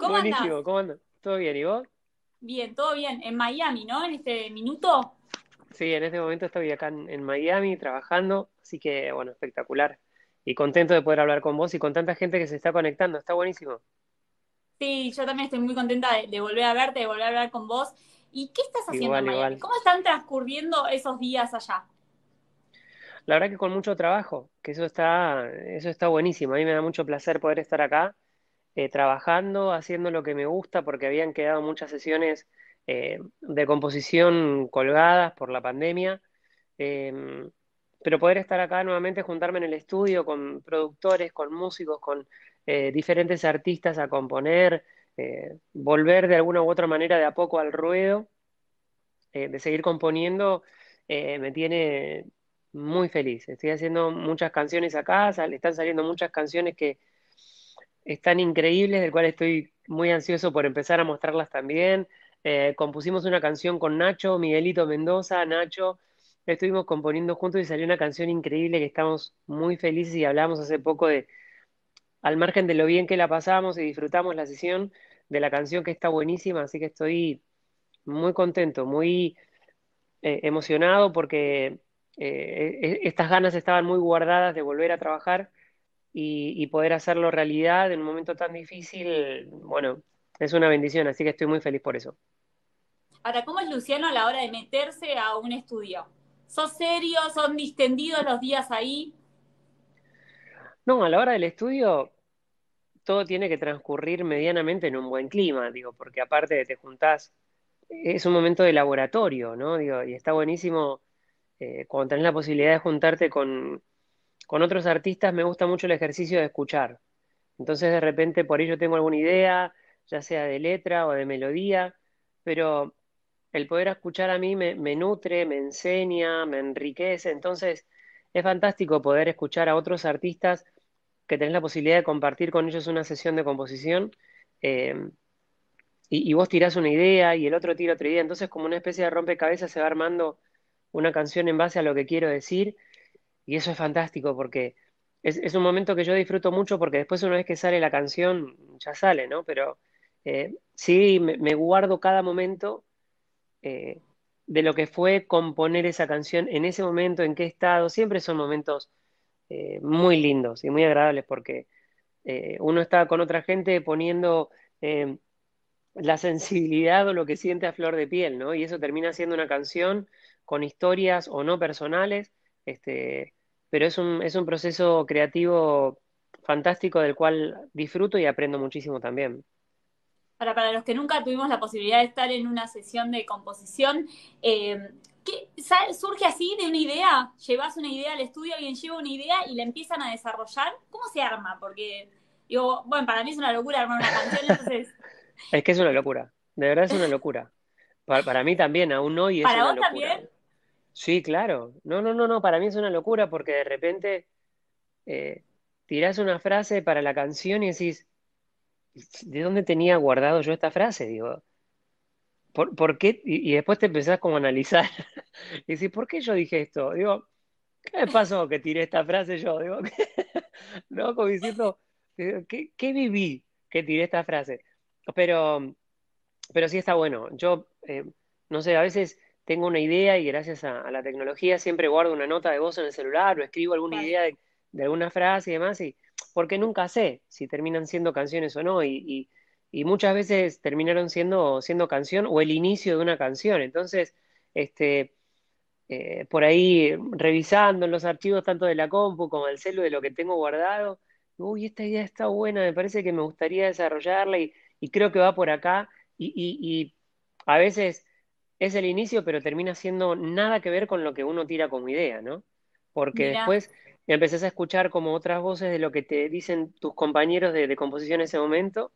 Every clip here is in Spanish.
¿Cómo Buenísimo, ¿cómo andas? ¿Todo bien? ¿Y vos? Bien, todo bien. En Miami, ¿no? En este minuto. Sí, en este momento estoy acá en, en Miami trabajando, así que bueno, espectacular. Y contento de poder hablar con vos y con tanta gente que se está conectando, está buenísimo. Sí, yo también estoy muy contenta de, de volver a verte, de volver a hablar con vos. ¿Y qué estás haciendo en Miami? igual. ¿Cómo están transcurriendo esos días allá? La verdad que con mucho trabajo, que eso está, eso está buenísimo. A mí me da mucho placer poder estar acá eh, trabajando, haciendo lo que me gusta, porque habían quedado muchas sesiones eh, de composición colgadas por la pandemia. Eh, pero poder estar acá nuevamente, juntarme en el estudio con productores, con músicos, con eh, diferentes artistas a componer, volver de alguna u otra manera de a poco al ruedo, de seguir componiendo, me tiene muy feliz. Estoy haciendo muchas canciones acá, están saliendo muchas canciones que están increíbles, del cual estoy muy ansioso por empezar a mostrarlas también. Eh, compusimos una canción con Nacho, Miguelito Mendoza, Nacho. Estuvimos componiendo juntos y salió una canción increíble que estamos muy felices y hablamos hace poco de, al margen de lo bien que la pasamos y disfrutamos la sesión de la canción que está buenísima, así que estoy muy contento, muy eh, emocionado porque eh, e- estas ganas estaban muy guardadas de volver a trabajar y, y poder hacerlo realidad en un momento tan difícil, bueno, es una bendición, así que estoy muy feliz por eso. Ahora, ¿cómo es Luciano a la hora de meterse a un estudio? ¿Sos serio? ¿Son distendidos los días ahí? No, a la hora del estudio todo tiene que transcurrir medianamente en un buen clima, digo, porque aparte de te juntás, es un momento de laboratorio, ¿no? Digo, y está buenísimo eh, cuando tenés la posibilidad de juntarte con, con otros artistas, me gusta mucho el ejercicio de escuchar. Entonces de repente por ello tengo alguna idea, ya sea de letra o de melodía, pero el poder escuchar a mí me, me nutre, me enseña, me enriquece. Entonces es fantástico poder escuchar a otros artistas que tenés la posibilidad de compartir con ellos una sesión de composición eh, y, y vos tirás una idea y el otro tira otra idea. Entonces como una especie de rompecabezas se va armando una canción en base a lo que quiero decir y eso es fantástico porque es, un momento que yo disfruto mucho porque después una vez que sale la canción ya sale, ¿no? Pero eh, sí, me, guardo cada momento eh, de lo que fue componer esa canción en ese momento, en qué estado. Siempre son momentos eh, muy lindos y muy agradables porque uno está con otra gente poniendo la sensibilidad o lo que siente a flor de piel, ¿no? Y eso termina siendo una canción con historias o no personales, este, pero es un, es un proceso creativo fantástico del cual disfruto y aprendo muchísimo también. Ahora, para los que nunca tuvimos la posibilidad de estar en una sesión de composición, eh, ¿qué, surge así de una idea? ¿Llevas una idea al estudio, alguien lleva una idea y la empiezan a desarrollar? ¿Cómo se arma? Porque, digo, bueno, para mí es una locura armar una canción, entonces, Es que es una locura, de verdad es una locura. Para, para mí también, aún hoy es ¿para una vos locura. también? Sí, claro. No, no, no, no, para mí es una locura porque de repente eh, tirás una frase para la canción y decís, ¿de dónde tenía guardado yo esta frase? Digo, ¿por, por qué? Y, después te empezás como a analizar y decís, ¿por qué yo dije esto? Digo, ¿qué me pasó que tiré esta frase yo? Digo, ¿no? Como diciendo, ¿qué, qué viví que tiré esta frase? Pero, pero sí está bueno. Yo, eh, no sé, a veces tengo una idea y gracias a, a la tecnología siempre guardo una nota de voz en el celular o escribo alguna Claro. idea de, de alguna frase y demás, y, porque nunca sé si terminan siendo canciones o no, y, y, y muchas veces terminaron siendo, siendo canción o el inicio de una canción. Entonces, este, eh, por ahí revisando en los archivos tanto de la compu como del celu de lo que tengo guardado, uy, esta idea está buena, me parece que me gustaría desarrollarla y, y creo que va por acá y a veces es el inicio, pero termina siendo nada que ver con lo que uno tira como idea, ¿no? Porque Mira, después empezás a escuchar como otras voces de lo que te dicen tus compañeros de, de composición en ese momento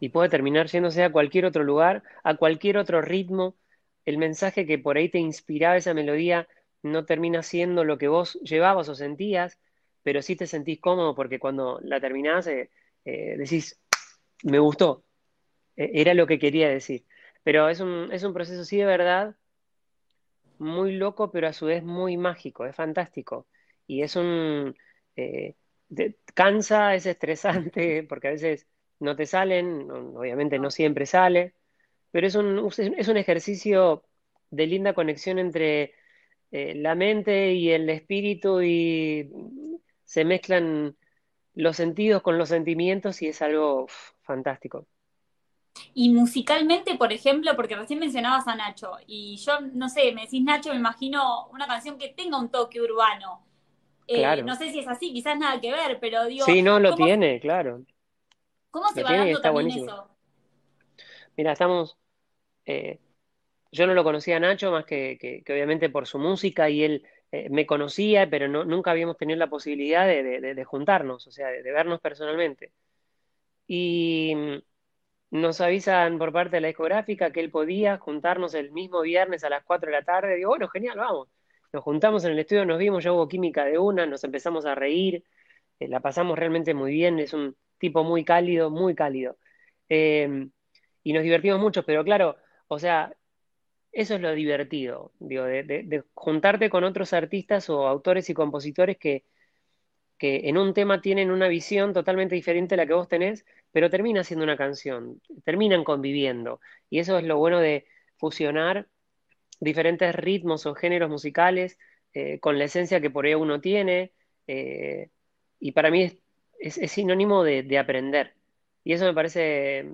y puede terminar yéndose a cualquier otro lugar, a cualquier otro ritmo. El mensaje que por ahí te inspiraba esa melodía no termina siendo lo que vos llevabas o sentías, pero sí te sentís cómodo porque cuando la terminás eh, eh, decís, me gustó, eh, era lo que quería decir. Pero es un, es un proceso, sí, de verdad, muy loco, pero a su vez muy mágico, es fantástico. Y es un... eh, te- cansa, es estresante, porque a veces no te salen, obviamente no siempre sale, pero es un, es un ejercicio de linda conexión entre eh, la mente y el espíritu y se mezclan los sentidos con los sentimientos y es algo fantástico. Y musicalmente, por ejemplo, porque recién mencionabas a Nacho, y yo no sé, me decís Nacho, me imagino una canción que tenga un toque urbano. Eh, no sé si es así, quizás nada que ver, pero digo. Sí, no lo tiene, claro. ¿Cómo se va dando también eso? Mira, estamos. Eh, yo no lo conocía a Nacho más que, obviamente por su música y él eh, me conocía, pero no, nunca habíamos tenido la posibilidad de, juntarnos, o sea, de, vernos personalmente. Y nos avisan por parte de la discográfica que él podía juntarnos el mismo viernes a las 4 de la tarde. Digo, bueno, genial, vamos. Nos juntamos en el estudio, nos vimos, ya hubo química de una, nos empezamos a reír, eh, la pasamos realmente muy bien, es un tipo muy cálido, muy cálido. Em, y nos divertimos mucho, pero claro, o sea, eso es lo divertido, digo, de, juntarte con otros artistas o autores y compositores que, que en un tema tienen una visión totalmente diferente a la que vos tenés, pero termina siendo una canción, terminan conviviendo. Y eso es lo bueno de fusionar diferentes ritmos o géneros musicales eh, con la esencia que por ahí uno tiene. Eh, y para mí es, es, sinónimo de, de, aprender. Y eso me parece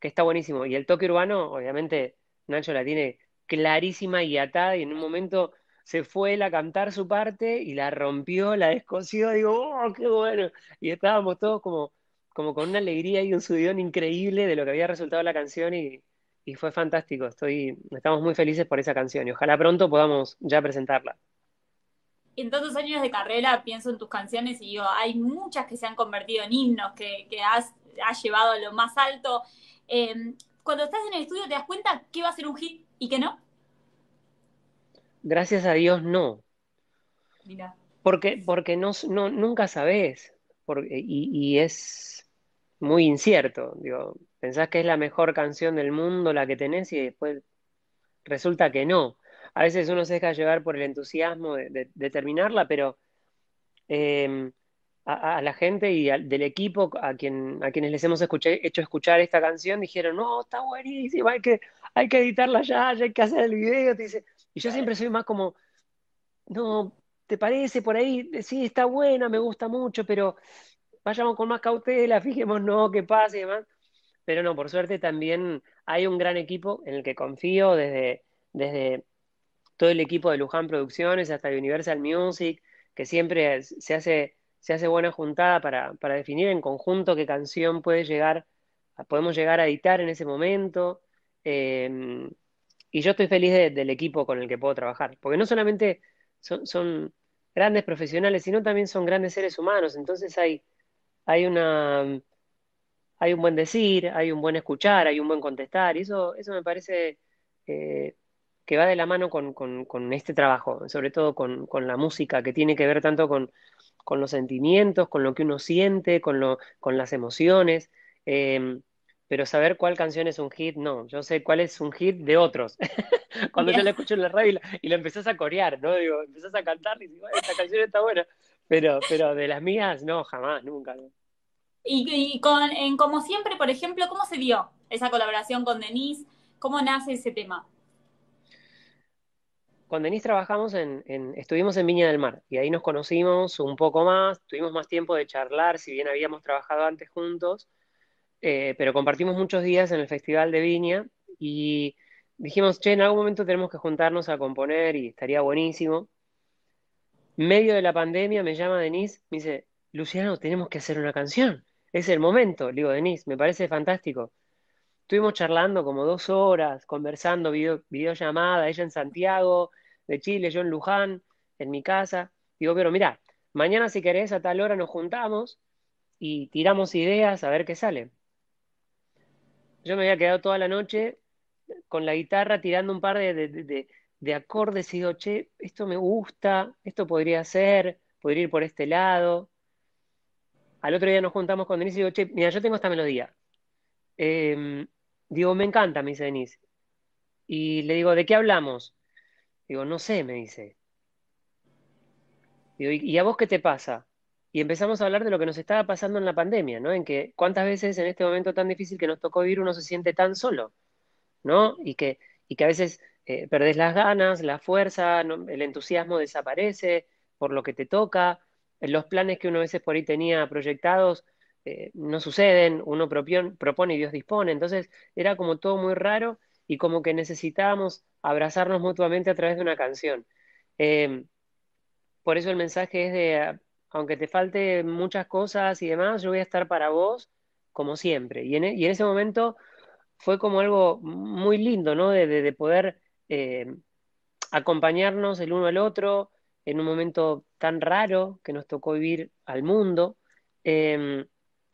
que está buenísimo. Y el toque urbano, obviamente, Nacho la tiene clarísima y atada y en un momento se fue él a cantar su parte y la rompió, la descosió, digo, ¡oh, qué bueno! Y estábamos todos como, como con una alegría y un subidón increíble de lo que había resultado la canción y, y fue fantástico. Estoy, estamos muy felices por esa canción y ojalá pronto podamos ya presentarla. En tantos años de carrera pienso en tus canciones y digo, hay muchas que se han convertido en himnos, que, que has, llevado a lo más alto. Em, cuando estás en el estudio, ¿te das cuenta que va a ser un hit ¿Y que no? Gracias a Dios no. Mira. Porque, porque no, no, nunca sabes. y, y, es muy incierto. Digo, pensás que es la mejor canción del mundo la que tenés y después resulta que no. A veces uno se deja llevar por el entusiasmo de, de, terminarla, pero eh, a, la gente y del equipo a, quien, a quienes les hemos hecho escuchar esta canción dijeron, no, está buenísima, hay que, hay que editarla ya, ya hay que hacer el video. dice. Y yo siempre soy más como, no, ¿te parece por ahí? Sí, está buena, me gusta mucho, pero vayamos con más cautela, fijémonos qué pasa y demás. Pero no, por suerte también hay un gran equipo en el que confío desde, desde todo el equipo de Luján Producciones hasta Universal Music, que siempre se hace se hace buena juntada para, definir en conjunto qué canción puede llegar, podemos llegar a editar en ese momento. Em, y yo estoy feliz del equipo con el que puedo trabajar, porque no solamente son, grandes profesionales, sino también son grandes seres humanos. Entonces hay, hay una hay un buen decir, hay un buen escuchar, hay un buen contestar, y eso, eso me parece eh, que va de la mano con, este trabajo, sobre todo con, la música, que tiene que ver tanto con, con los sentimientos, con lo que uno siente, con, lo, con las emociones. Em, pero saber cuál canción es un hit, no. Yo sé cuál es un hit de otros. Cuando yo la escucho en la radio y la, empezás a corear, ¿no? Digo, empezás a cantar y digo, esta canción está buena. Pero, pero de las mías, no, jamás, nunca. Y, con, en Como Siempre, por ejemplo, ¿cómo se dio esa colaboración con Denise? ¿Cómo nace ese tema? con Denise trabajamos en, estuvimos en Viña del Mar y ahí nos conocimos un poco más, tuvimos más tiempo de charlar, si bien habíamos trabajado antes juntos, eh, pero compartimos muchos días en el Festival de Viña y dijimos, che, en algún momento tenemos que juntarnos a componer y estaría buenísimo. Medio de la pandemia me llama Denise, me dice, Luciano, tenemos que hacer una canción, es el momento. Le digo, Denise, me parece fantástico. Estuvimos charlando como dos horas, conversando, video, videollamada, ella en Santiago, de Chile, yo en Luján, en mi casa. Digo, pero mira, mañana si querés a tal hora nos juntamos y tiramos ideas a ver qué sale. Yo me había quedado toda la noche con la guitarra tirando un par de, de, acordes y digo, che, esto me gusta, esto podría ser, podría ir por este lado. Al otro día nos juntamos con Denise y digo, che, mira, yo tengo esta melodía. Em, digo, me encanta, me dice Denise. Y le digo, ¿de qué hablamos? Digo, no sé, me dice. Digo, ¿y a vos qué te pasa? Y empezamos a hablar de lo que nos estaba pasando en la pandemia, ¿no? En que cuántas veces en este momento tan difícil que nos tocó vivir uno se siente tan solo, ¿no? Y que, y que a veces eh, perdés las ganas, la fuerza, el entusiasmo desaparece por lo que te toca, los planes que uno a veces por ahí tenía proyectados eh, no suceden, uno propone y Dios dispone, entonces era como todo muy raro y como que necesitábamos abrazarnos mutuamente a través de una canción. Eh, por eso el mensaje es de, aunque te falte muchas cosas y demás, yo voy a estar para vos como siempre. Y en, e, ese momento fue como algo muy lindo, ¿no? De, poder eh, acompañarnos el uno al otro en un momento tan raro que nos tocó vivir al mundo. Em,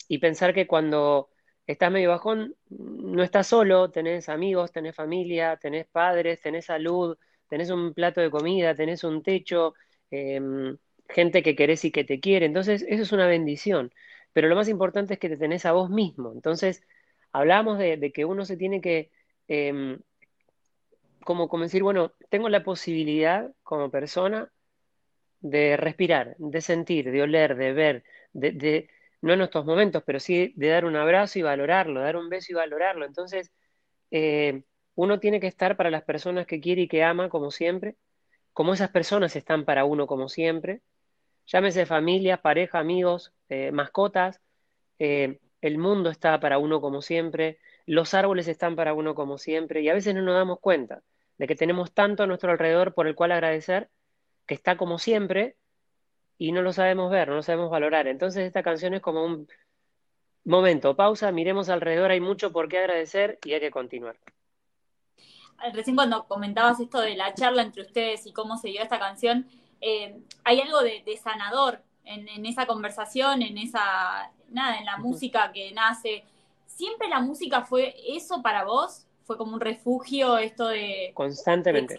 y pensar que cuando estás medio bajón, no estás solo, tenés amigos, tenés familia, tenés padres, tenés salud, tenés un plato de comida, tenés un techo, em, gente que querés y que te quiere. Entonces, eso es una bendición. Pero lo más importante es que te tenés a vos mismo. Entonces, hablamos de, que uno se tiene que, em, como, como decir, bueno, tengo la posibilidad como persona de respirar, de sentir, de oler, de ver, de, no en estos momentos, pero sí de dar un abrazo y valorarlo, dar un beso y valorarlo. Entonces, eh, uno tiene que estar para las personas que quiere y que ama, como siempre, como esas personas están para uno, como siempre. Llámese familia, pareja, amigos, eh, mascotas. Eh, el mundo está para uno como siempre. Los árboles están para uno como siempre. Y a veces no nos damos cuenta de que tenemos tanto a nuestro alrededor por el cual agradecer, que está como siempre, y no lo sabemos ver, no lo sabemos valorar. Entonces esta canción es como un momento, pausa, miremos alrededor, hay mucho por qué agradecer y hay que continuar. Recién cuando comentabas esto de la charla entre ustedes y cómo se dio esta canción, eh, hay algo de, sanador en, esa conversación, en esa, nada, en la música que nace. ¿Siempre la música fue eso para vos? ¿Fue como un refugio esto de... Constantemente.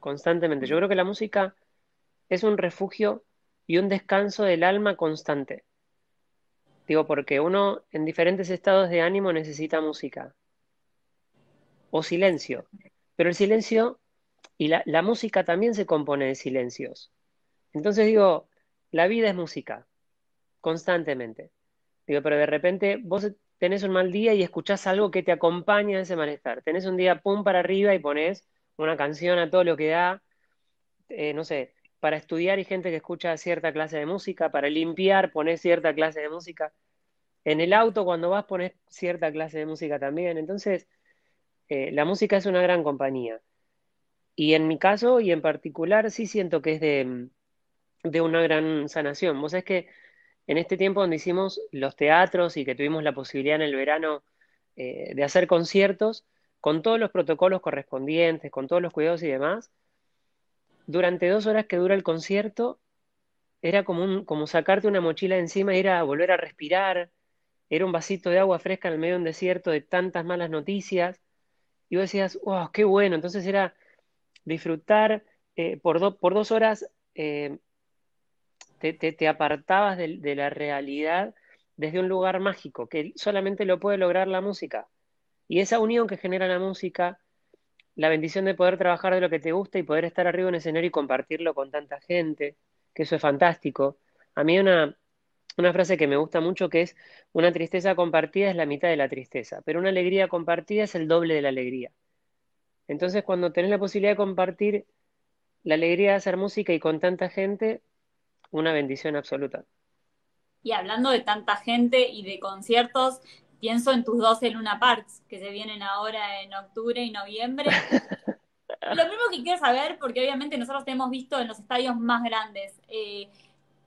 Constantemente. Yo creo que la música es un refugio y un descanso del alma constante. Digo, porque uno en diferentes estados de ánimo necesita música o silencio, pero el silencio y la, música también se compone de silencios. Entonces digo, la vida es música, constantemente. Digo, pero de repente vos tenés un mal día y escuchás algo que te acompaña en ese malestar. Tenés un día pum para arriba y pones una canción a todo lo que da, eh, no sé, para estudiar hay gente que escucha cierta clase de música, para limpiar pones cierta clase de música. En el auto cuando vas pones cierta clase de música también. Entonces, eh, la música es una gran compañía. Y en mi caso, y en particular, sí siento que es de, de una gran sanación. Vos sabés que en este tiempo donde hicimos los teatros y que tuvimos la posibilidad en el verano eh, de hacer conciertos, con todos los protocolos correspondientes, con todos los cuidados y demás, durante dos horas que dura el concierto, era como, un, como sacarte una mochila encima y ir a volver a respirar. Era un vasito de agua fresca en el medio de un desierto de tantas malas noticias. Y vos decías, wow, qué bueno. Entonces era disfrutar eh, por, por dos horas, eh, te, apartabas de, de la realidad desde un lugar mágico, que solamente lo puede lograr la música. Y esa unión que genera la música la bendición de poder trabajar de lo que te gusta y poder estar arriba en un escenario y compartirlo con tanta gente, que eso es fantástico. A mí una, una frase que me gusta mucho que es, una tristeza compartida es la mitad de la tristeza, pero una alegría compartida es el doble de la alegría. Entonces cuando tenés la posibilidad de compartir la alegría de hacer música y con tanta gente, una bendición absoluta. Y hablando de tanta gente y de conciertos, pienso en tus 12 Luna Parks que se vienen ahora en octubre y noviembre. Lo primero que quiero saber, porque obviamente nosotros te hemos visto en los estadios más grandes, eh,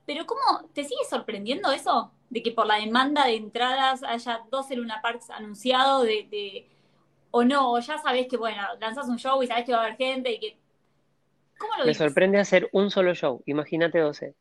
pero ¿cómo te sigue sorprendiendo eso? De que por la demanda de entradas haya 12 Luna Parks anunciado, de, o no, o ya sabes que, bueno, lanzas un show y sabes que va a haber gente y que... ¿Cómo lo Me sorprende hacer un solo show, imagínate 12.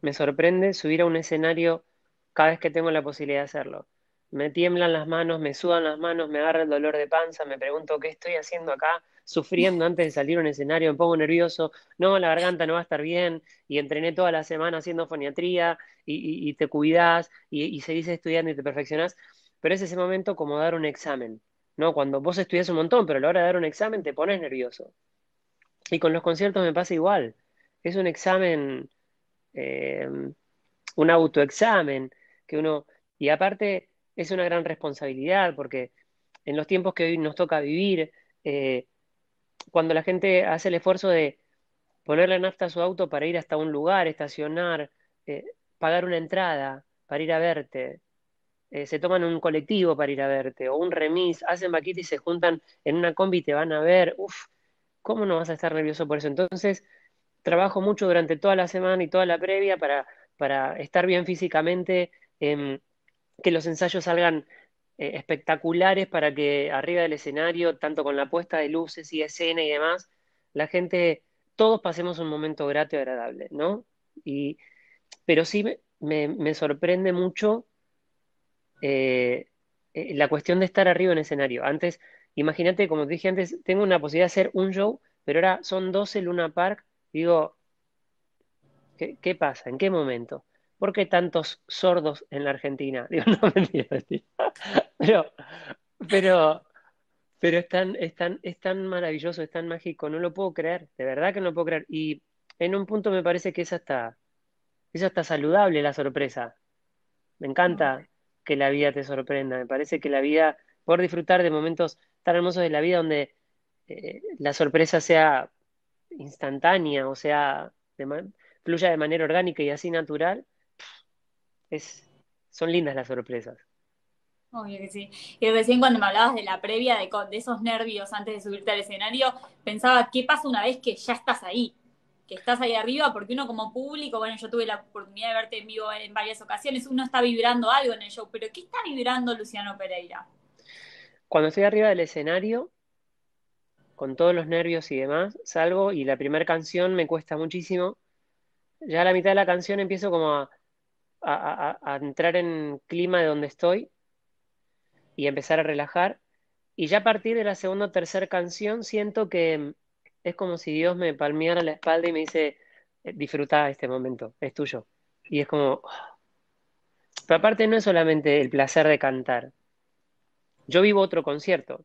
Me sorprende subir a un escenario cada vez que tengo la posibilidad de hacerlo. Me tiemblan las manos, me sudan las manos, me agarra el dolor de panza, me pregunto qué estoy haciendo acá, sufriendo antes de salir a un escenario, me pongo nervioso, no, la garganta no va a estar bien, y entrené toda la semana haciendo foniatría, y, te cuidas, y, y seguís estudiando y te perfeccionás, pero es ese momento como dar un examen, ¿no? Cuando vos estudias un montón, pero a la hora de dar un examen te pones nervioso. Y con los conciertos me pasa igual, es un examen eh, un autoexamen, que uno, y aparte es una gran responsabilidad porque en los tiempos que hoy nos toca vivir, eh, cuando la gente hace el esfuerzo de ponerle nafta a su auto para ir hasta un lugar, estacionar, eh, pagar una entrada para ir a verte, eh, se toman un colectivo para ir a verte, o un remis, hacen vaquita y se juntan en una combi y te van a ver, uff, ¿cómo no vas a estar nervioso por eso? Entonces, trabajo mucho durante toda la semana y toda la previa para, para estar bien físicamente, em, que los ensayos salgan eh, espectaculares para que arriba del escenario, tanto con la puesta de luces y escena y demás, la gente, todos pasemos un momento grato y agradable, ¿no? Y, pero sí me, sorprende mucho eh, eh, la cuestión de estar arriba en escenario. Antes, imagínate, como te dije antes, tengo una posibilidad de hacer un show, pero ahora son 12 Luna Park. Digo, ¿qué, pasa? ¿En qué momento? ¿Por qué tantos sordos en la Argentina? Digo, no. Pero, pero, pero es tan, es tan, es tan maravilloso, es tan mágico, no lo puedo creer, de verdad que no lo puedo creer. Y en un punto me parece que es hasta, es hasta saludable la sorpresa. Me encanta que la vida te sorprenda, me parece que la vida, por disfrutar de momentos tan hermosos de la vida donde eh, la sorpresa sea instantánea, o sea, fluya de manera orgánica y así natural, es, son lindas las sorpresas. Obvio que sí. Y recién cuando me hablabas de la previa, de, esos nervios antes de subirte al escenario, pensaba, ¿qué pasa una vez que ya estás ahí? Que estás ahí arriba, porque uno como público, bueno, yo tuve la oportunidad de verte en vivo en varias ocasiones, uno está vibrando algo en el show, pero ¿qué está vibrando Luciano Pereira? Cuando estoy arriba del escenario, con todos los nervios y demás, salgo y la primera canción me cuesta muchísimo. Ya a la mitad de la canción empiezo como a, entrar en clima de donde estoy y empezar a relajar. Y ya a partir de la segunda o tercera canción siento que es como si Dios me palmeara la espalda y me dice, eh, disfruta este momento, es tuyo. Y es como... Pero aparte no es solamente el placer de cantar. Yo vivo otro concierto.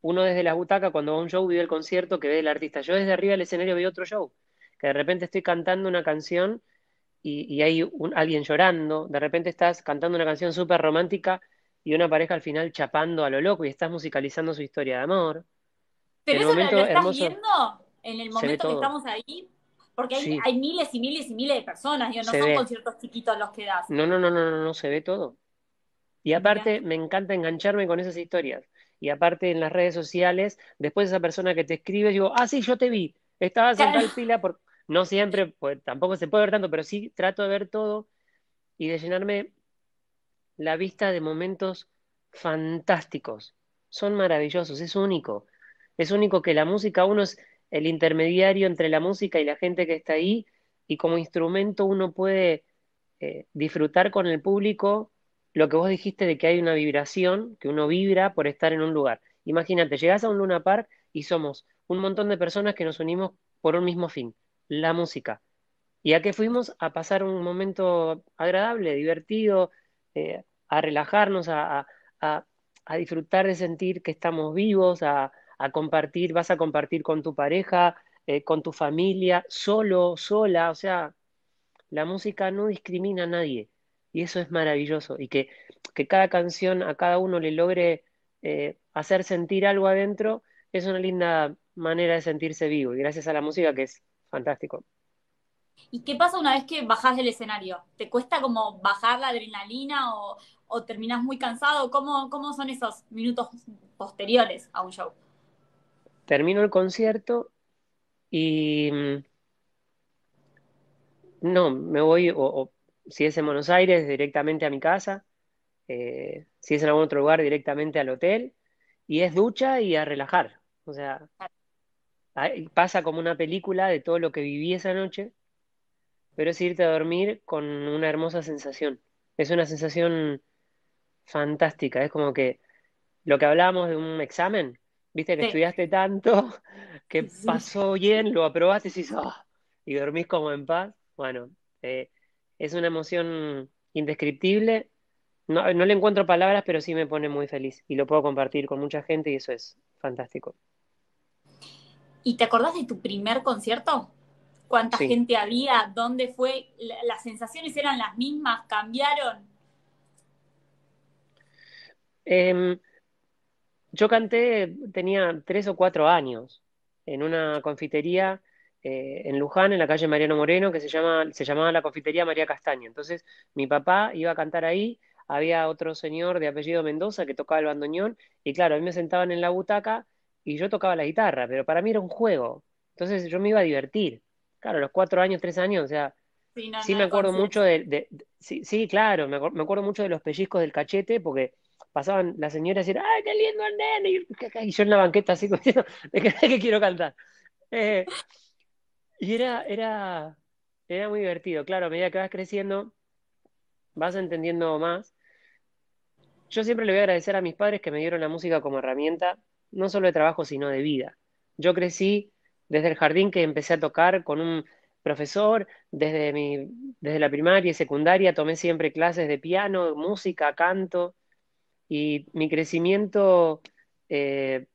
Uno desde la butaca cuando va a un show vive el concierto que ve el artista. Yo desde arriba del escenario veo otro show. Que de repente estoy cantando una canción y, hay un, alguien llorando. De repente estás cantando una canción súper romántica y una pareja al final chapando a lo loco y estás musicalizando su historia de amor. Pero eso lo, estás viendo en el momento que estamos ahí, porque hay, miles y miles y miles de personas, no son conciertos chiquitos los que das. No, no, no, no, no, no, se ve todo. Y aparte me encanta engancharme con esas historias. Y aparte en las redes sociales, después esa persona que te escribe, digo, ah, sí, yo te vi, estabas en tal fila, por... no siempre, pues tampoco se puede ver tanto, pero sí trato de ver todo y de llenarme la vista de momentos fantásticos. Son maravillosos, es único. Es único que la música, uno es el intermediario entre la música y la gente que está ahí, y como instrumento uno puede eh, disfrutar con el público lo que vos dijiste de que hay una vibración, que uno vibra por estar en un lugar. Imagínate, llegás a un Luna Park y somos un montón de personas que nos unimos por un mismo fin, la música. ¿Y a qué fuimos? A pasar un momento agradable, divertido, eh, a relajarnos, a, disfrutar de sentir que estamos vivos, a, compartir, vas a compartir con tu pareja, eh, con tu familia, solo, sola, o sea, la música no discrimina a nadie y eso es maravilloso y que, cada canción a cada uno le logre eh, hacer sentir algo adentro es una linda manera de sentirse vivo y gracias a la música que es fantástico. ¿Y qué pasa una vez que bajás del escenario? ¿Te cuesta como bajar la adrenalina o, o terminás muy cansado? ¿Cómo, ¿Cómo son esos minutos posteriores a un show? Termino el concierto y mm, no, me voy, o, si es en Buenos Aires, directamente a mi casa, eh, si es en algún otro lugar, directamente al hotel, y es ducha y a relajar. O sea, pasa como una película de todo lo que viví esa noche pero es irte a dormir con una hermosa sensación. Es una sensación fantástica, es como que lo que hablábamos de un examen, viste que estudiaste tanto, que pasó bien, lo aprobaste y, oh", y dormís como en paz. Bueno, eh, es una emoción indescriptible. No, no le encuentro palabras, pero sí me pone muy feliz y lo puedo compartir con mucha gente y eso es fantástico. ¿Y te acordás de tu primer concierto? ¿Cuánta gente había? ¿Dónde fue? ¿Las sensaciones eran las mismas? ¿Cambiaron? Em, yo canté, tenía tres o cuatro años, en una confitería eh, en Luján, en la calle Mariano Moreno, que se, llama, se llamaba la confitería María Castaña. Entonces, mi papá iba a cantar ahí, había otro señor de apellido Mendoza que tocaba el bandoneón, y claro, a mí me sentaban en la butaca y yo tocaba la guitarra, pero para mí era un juego. Entonces yo me iba a divertir. Claro, los cuatro años, tres años, o sea, sí, me acuerdo mucho de, sí, claro, me, acuerdo mucho de los pellizcos del cachete, porque pasaban las señoras y decían, ¡ay, qué lindo el nene! Y, yo en la banqueta así, diciendo, ¿de qué, quiero cantar? Eh, y era, era, era muy divertido. Claro, a medida que vas creciendo, vas entendiendo más. Yo siempre le voy a agradecer a mis padres que me dieron la música como herramienta, no solo de trabajo, sino de vida. Yo crecí desde el jardín que empecé a tocar con un profesor, desde, mi, desde la primaria y secundaria tomé siempre clases de piano, música, canto, y mi crecimiento eh,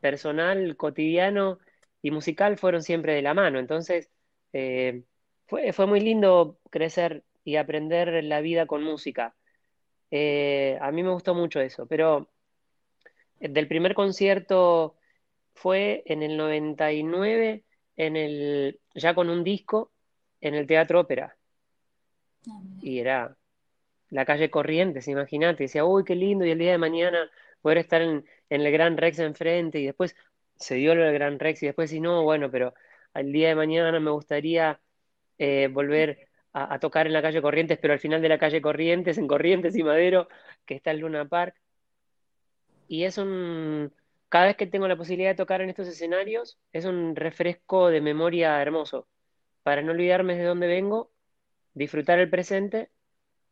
personal, cotidiano y musical fueron siempre de la mano. Entonces, eh, fue, fue, muy lindo crecer y aprender la vida con música. Eh, a mí me gustó mucho eso, pero del primer concierto fue en el 99, en el, ya con un disco, en el Teatro Ópera. Ah, y era la calle Corrientes, imagínate, decía, uy, qué lindo, y el día de mañana poder estar en, el Gran Rex enfrente, y después se dio lo del Gran Rex, y después, si no, bueno, pero al día de mañana me gustaría eh, volver a, tocar en la calle Corrientes, pero al final de la calle Corrientes, en Corrientes y Madero, que está el Luna Park. Y es un, cada vez que tengo la posibilidad de tocar en estos escenarios, es un refresco de memoria hermoso, para no olvidarme de dónde vengo, disfrutar el presente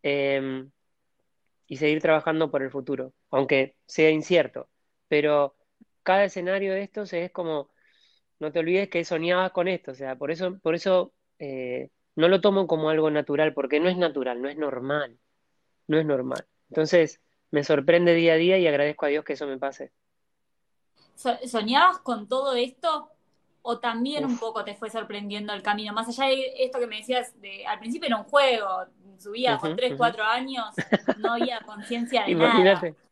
em, y seguir trabajando por el futuro, aunque sea incierto. Pero cada escenario de estos es como, no te olvides que soñabas con esto, o sea, por eso, por eso eh, no lo tomo como algo natural, porque no es natural, no es normal, no es normal. Entonces, me sorprende día a día y agradezco a Dios que eso me pase. ¿Soñabas con todo esto o también un poco te fue sorprendiendo el camino? Más allá de esto que me decías, de, al principio era un juego, subía con 3, 4 años, no había conciencia de imagínate, nada.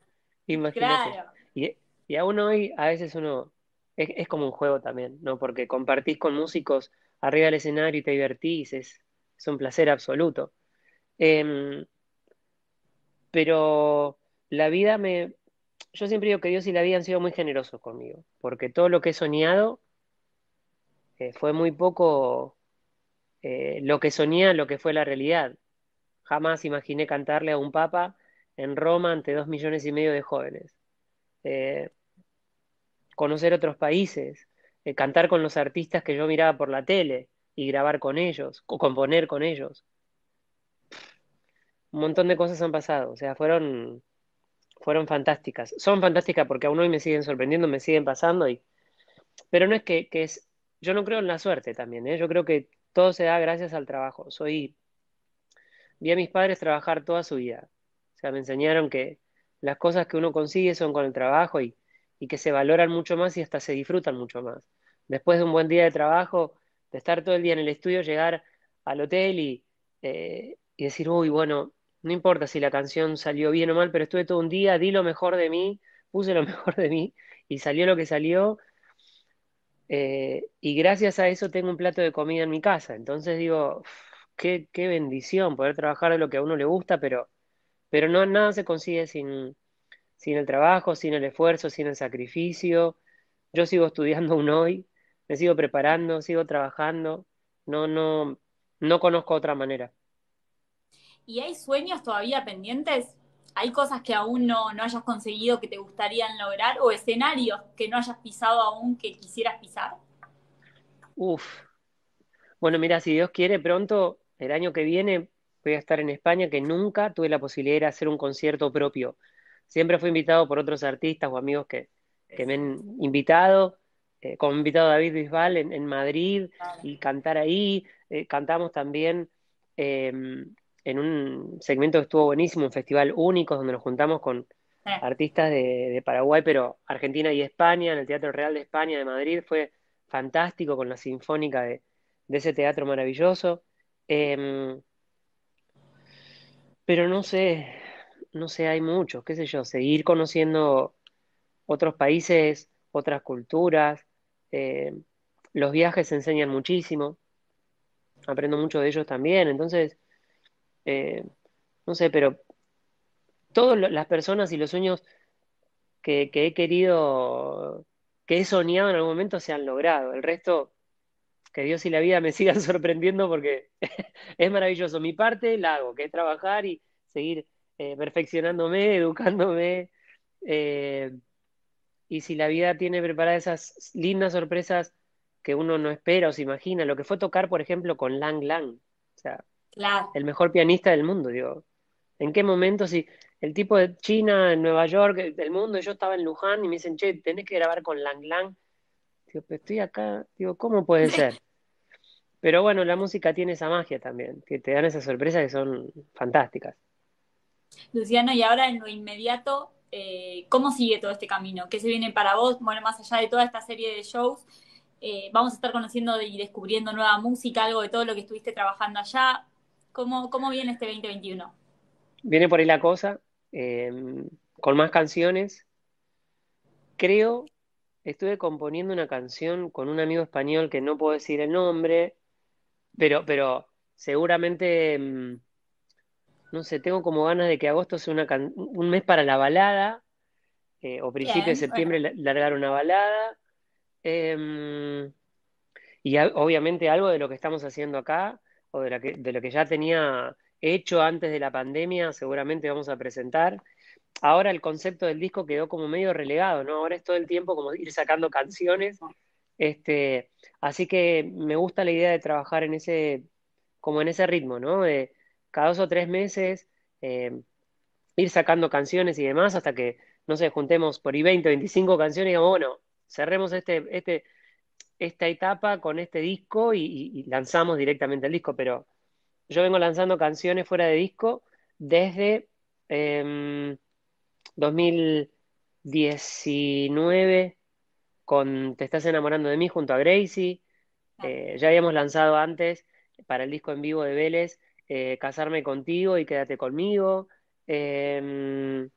Imagínate. Claro. Y, y, aún hoy, a veces uno, es, como un juego también, ¿no? Porque compartís con músicos arriba del escenario y te divertís, es, un placer absoluto. Em, pero la vida me... Yo siempre digo que Dios y la vida han sido muy generosos conmigo, porque todo lo que he soñado eh, fue muy poco eh, lo que soñé, lo que fue la realidad. Jamás imaginé cantarle a un papa en Roma ante dos millones y medio de jóvenes. Eh, conocer otros países, cantar con los artistas que yo miraba por la tele y grabar con ellos, o componer con ellos. Un montón de cosas han pasado, o sea, fueron fueron fantásticas. Son fantásticas porque aún hoy me siguen sorprendiendo, me siguen pasando. Y... Pero no es que, es... Yo no creo en la suerte también, ¿eh? Yo creo que todo se da gracias al trabajo. Soy... Vi a mis padres trabajar toda su vida. O sea, me enseñaron que las cosas que uno consigue son con el trabajo y, que se valoran mucho más y hasta se disfrutan mucho más. Después de un buen día de trabajo, de estar todo el día en el estudio, llegar al hotel y, eh, y decir, uy, bueno, no importa si la canción salió bien o mal, pero estuve todo un día, di lo mejor de mí, puse lo mejor de mí y salió lo que salió. Eh, y gracias a eso tengo un plato de comida en mi casa. Entonces digo, qué, qué, bendición poder trabajar de lo que a uno le gusta, pero, pero no, nada se consigue sin, sin el trabajo, sin el esfuerzo, sin el sacrificio. Yo sigo estudiando aún hoy, me sigo preparando, sigo trabajando. No, no, no conozco otra manera. ¿Y hay sueños todavía pendientes? ¿Hay cosas que aún no, no hayas conseguido que te gustarían lograr o escenarios que no hayas pisado aún que quisieras pisar? Uf. Bueno, mira, si Dios quiere, pronto, el año que viene, voy a estar en España, que nunca tuve la posibilidad de hacer un concierto propio. Siempre fui invitado por otros artistas o amigos que, me han invitado, eh, como invitado David Bisbal en, Madrid y cantar ahí. Eh, cantamos también em, en un segmento que estuvo buenísimo, un festival único donde nos juntamos con artistas de, Paraguay, pero Argentina y España, en el Teatro Real de España de Madrid, fue fantástico con la Sinfónica de, de ese teatro maravilloso. Em, pero no sé, no sé, hay muchos, qué sé yo, seguir conociendo otros países, otras culturas. eh, los viajes enseñan muchísimo, aprendo mucho de ellos también, entonces, eh, no sé, pero todas las personas y los sueños que, he querido, que he soñado en algún momento se han logrado. El resto, que Dios y la vida me sigan sorprendiendo porque es maravilloso. Mi parte la hago, que es trabajar y seguir eh, perfeccionándome, educándome. eh, y si la vida tiene preparadas esas lindas sorpresas que uno no espera o se imagina, lo que fue tocar, por ejemplo, con Lang Lang, o sea, Claro. el mejor pianista del mundo, digo, ¿en qué momento si el tipo de China, en Nueva York, eh, del mundo, yo estaba en Luján y me dicen, che, tenés que grabar con Lang Lang, digo, pero estoy acá, digo, ¿cómo puede ser? Pero bueno, la música tiene esa magia también, que te dan esas sorpresas que son fantásticas. Luciano, y ahora en lo inmediato, eh, ¿cómo sigue todo este camino? ¿Qué se viene para vos? Bueno, más allá de toda esta serie de shows, eh, vamos a estar conociendo y descubriendo nueva música, algo de todo lo que estuviste trabajando allá. ¿Cómo, cómo viene este 2021? Viene por ahí la cosa, eh, con más canciones. Creo, estuve componiendo una canción con un amigo español que no puedo decir el nombre, pero, pero seguramente, mm, no sé, tengo como ganas de que agosto sea una can- un mes para la balada, eh, o principio de Bien, septiembre la- largar una balada. Em, y obviamente algo de lo que estamos haciendo acá, o de, la que, de lo que ya tenía hecho antes de la pandemia, seguramente vamos a presentar. Ahora el concepto del disco quedó como medio relegado, ¿no? Ahora es todo el tiempo como ir sacando canciones. Este, así que me gusta la idea de trabajar en ese, como en ese ritmo, ¿no? De cada dos o tres meses eh, ir sacando canciones y demás hasta que, no sé, juntemos por ahí 20, 25 canciones y digamos, bueno, cerremos este, este, esta etapa con este disco y, lanzamos directamente el disco, pero yo vengo lanzando canciones fuera de disco desde em, 2019 con Te estás enamorando de mí junto a Gracie. Eh, ya habíamos lanzado antes para el disco en vivo de Vélez eh, Casarme contigo y Quédate conmigo. Em,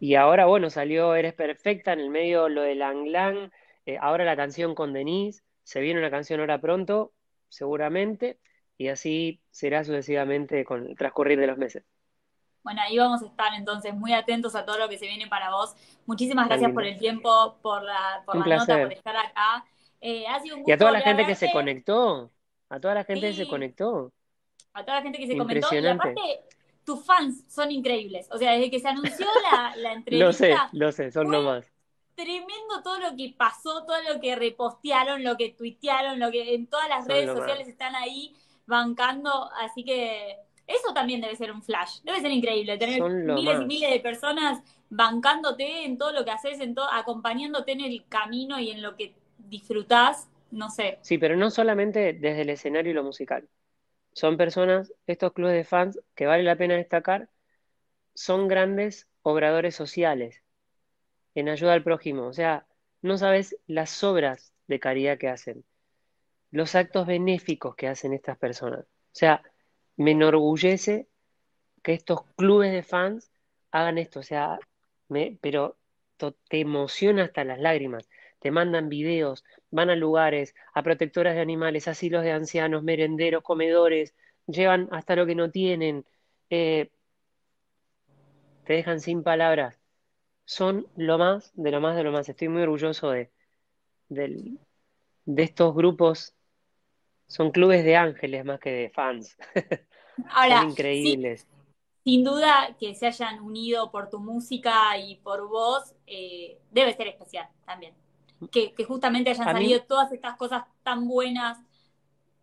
y ahora, bueno, salió Eres Perfecta, en el medio lo de Lang Lang, eh, ahora la canción con Denise, se viene una canción ahora pronto, seguramente, y así será sucesivamente con el transcurrir de los meses. bueno, ahí vamos a estar entonces muy atentos a todo lo que se viene para vos. Muchísimas gracias por el tiempo, por la, por la nota, por estar acá. Eh, ha sido un Y a gusto toda la gente que se conectó, a toda la gente que se conectó, a toda la gente que se comentó. Y aparte, tus fans son increíbles. O sea, desde que se anunció la, la Lo sé, entrevista, lo sé, son nomás. Tremendo todo lo que pasó, todo lo que repostearon, lo que tuitearon, lo que en todas las redes sociales están ahí bancando. Así que eso también debe ser un flash. Debe ser increíble tener miles y miles de personas bancándote en todo lo que haces, en todo, acompañándote en el camino y en lo que disfrutás. No sé. Sí, pero no solamente desde el escenario y lo musical. Son personas, estos clubes de fans, que vale la pena destacar, son grandes obradores sociales en ayuda al prójimo. O sea, no sabes las obras de caridad que hacen, los actos benéficos que hacen estas personas. O sea, me enorgullece que estos clubes de fans hagan esto. O sea, pero te emociona hasta las lágrimas. Te mandan videos, van a lugares, a protectoras de animales, asilos de ancianos, merenderos, comedores, llevan hasta lo que no tienen, eh, te dejan sin palabras. Son lo más, de lo más, de lo más. Estoy muy orgulloso de, del- de estos grupos. Son clubes de ángeles más que de fans. Ahora, increíbles. sin duda que se hayan unido por tu música y por vos, eh, debe ser especial también. Que, que justamente hayan A mí, salido todas estas cosas tan buenas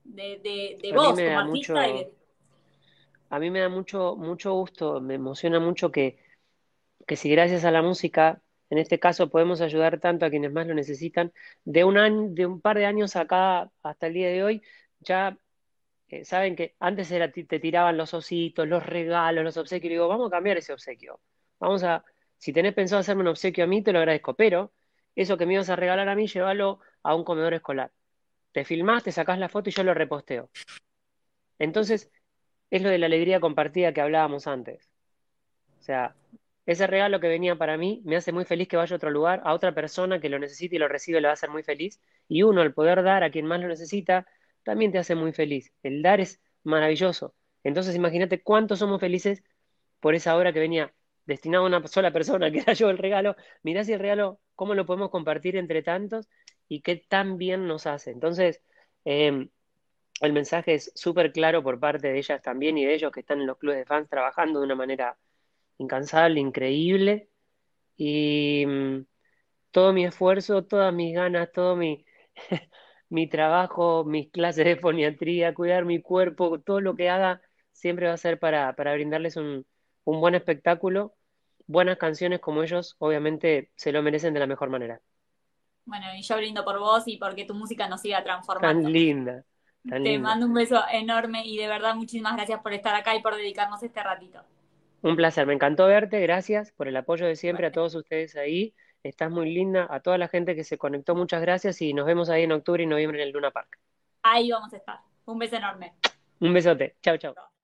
de, de, de vos como artista y de, a mí me da mucho, mucho gusto, me emociona mucho que, que si gracias a la música, en este caso, podemos ayudar tanto a quienes más lo necesitan, de un año, de un par de años acá hasta el día de hoy, ya eh, saben que antes te tiraban los ositos, los regalos, los obsequios, y digo, vamos a cambiar ese obsequio. Vamos a, si tenés pensado hacerme un obsequio a mí, te lo agradezco, pero eso que me ibas a regalar a mí, llévalo a un comedor escolar. te filmás, te sacás la foto y yo lo reposteo. Entonces, es lo de la alegría compartida que hablábamos antes. O sea, ese regalo que venía para mí me hace muy feliz que vaya a otro lugar, a otra persona que lo necesite y lo recibe le va a hacer muy feliz. Y uno, al poder dar a quien más lo necesita, también te hace muy feliz. El dar es maravilloso. Entonces imagínate cuántos somos felices por esa obra que venía destinada a una sola persona, que era yo el regalo. Mirá si el regalo, cómo lo podemos compartir entre tantos y qué tan bien nos hace. Entonces, em, el mensaje es súper claro por parte de ellas también y de ellos que están en los clubes de fans trabajando de una manera incansable, increíble. Y mm, todo mi esfuerzo, todas mis ganas, todo mi, mi trabajo, mis clases de foniatría, cuidar mi cuerpo, todo lo que haga siempre va a ser para, para brindarles un, un buen espectáculo, buenas canciones como ellos, obviamente se lo merecen de la mejor manera. Bueno, y yo brindo por vos y porque tu música nos siga transformando. Tan linda. Te mando un beso enorme y de verdad muchísimas gracias por estar acá y por dedicarnos este ratito. Un placer, me encantó verte, gracias por el apoyo de siempre a todos ustedes ahí. Estás muy linda, a toda la gente que se conectó, muchas gracias y nos vemos ahí en octubre y noviembre en el Luna Park. Ahí vamos a estar. Un beso enorme. Un besote. Chao, chao.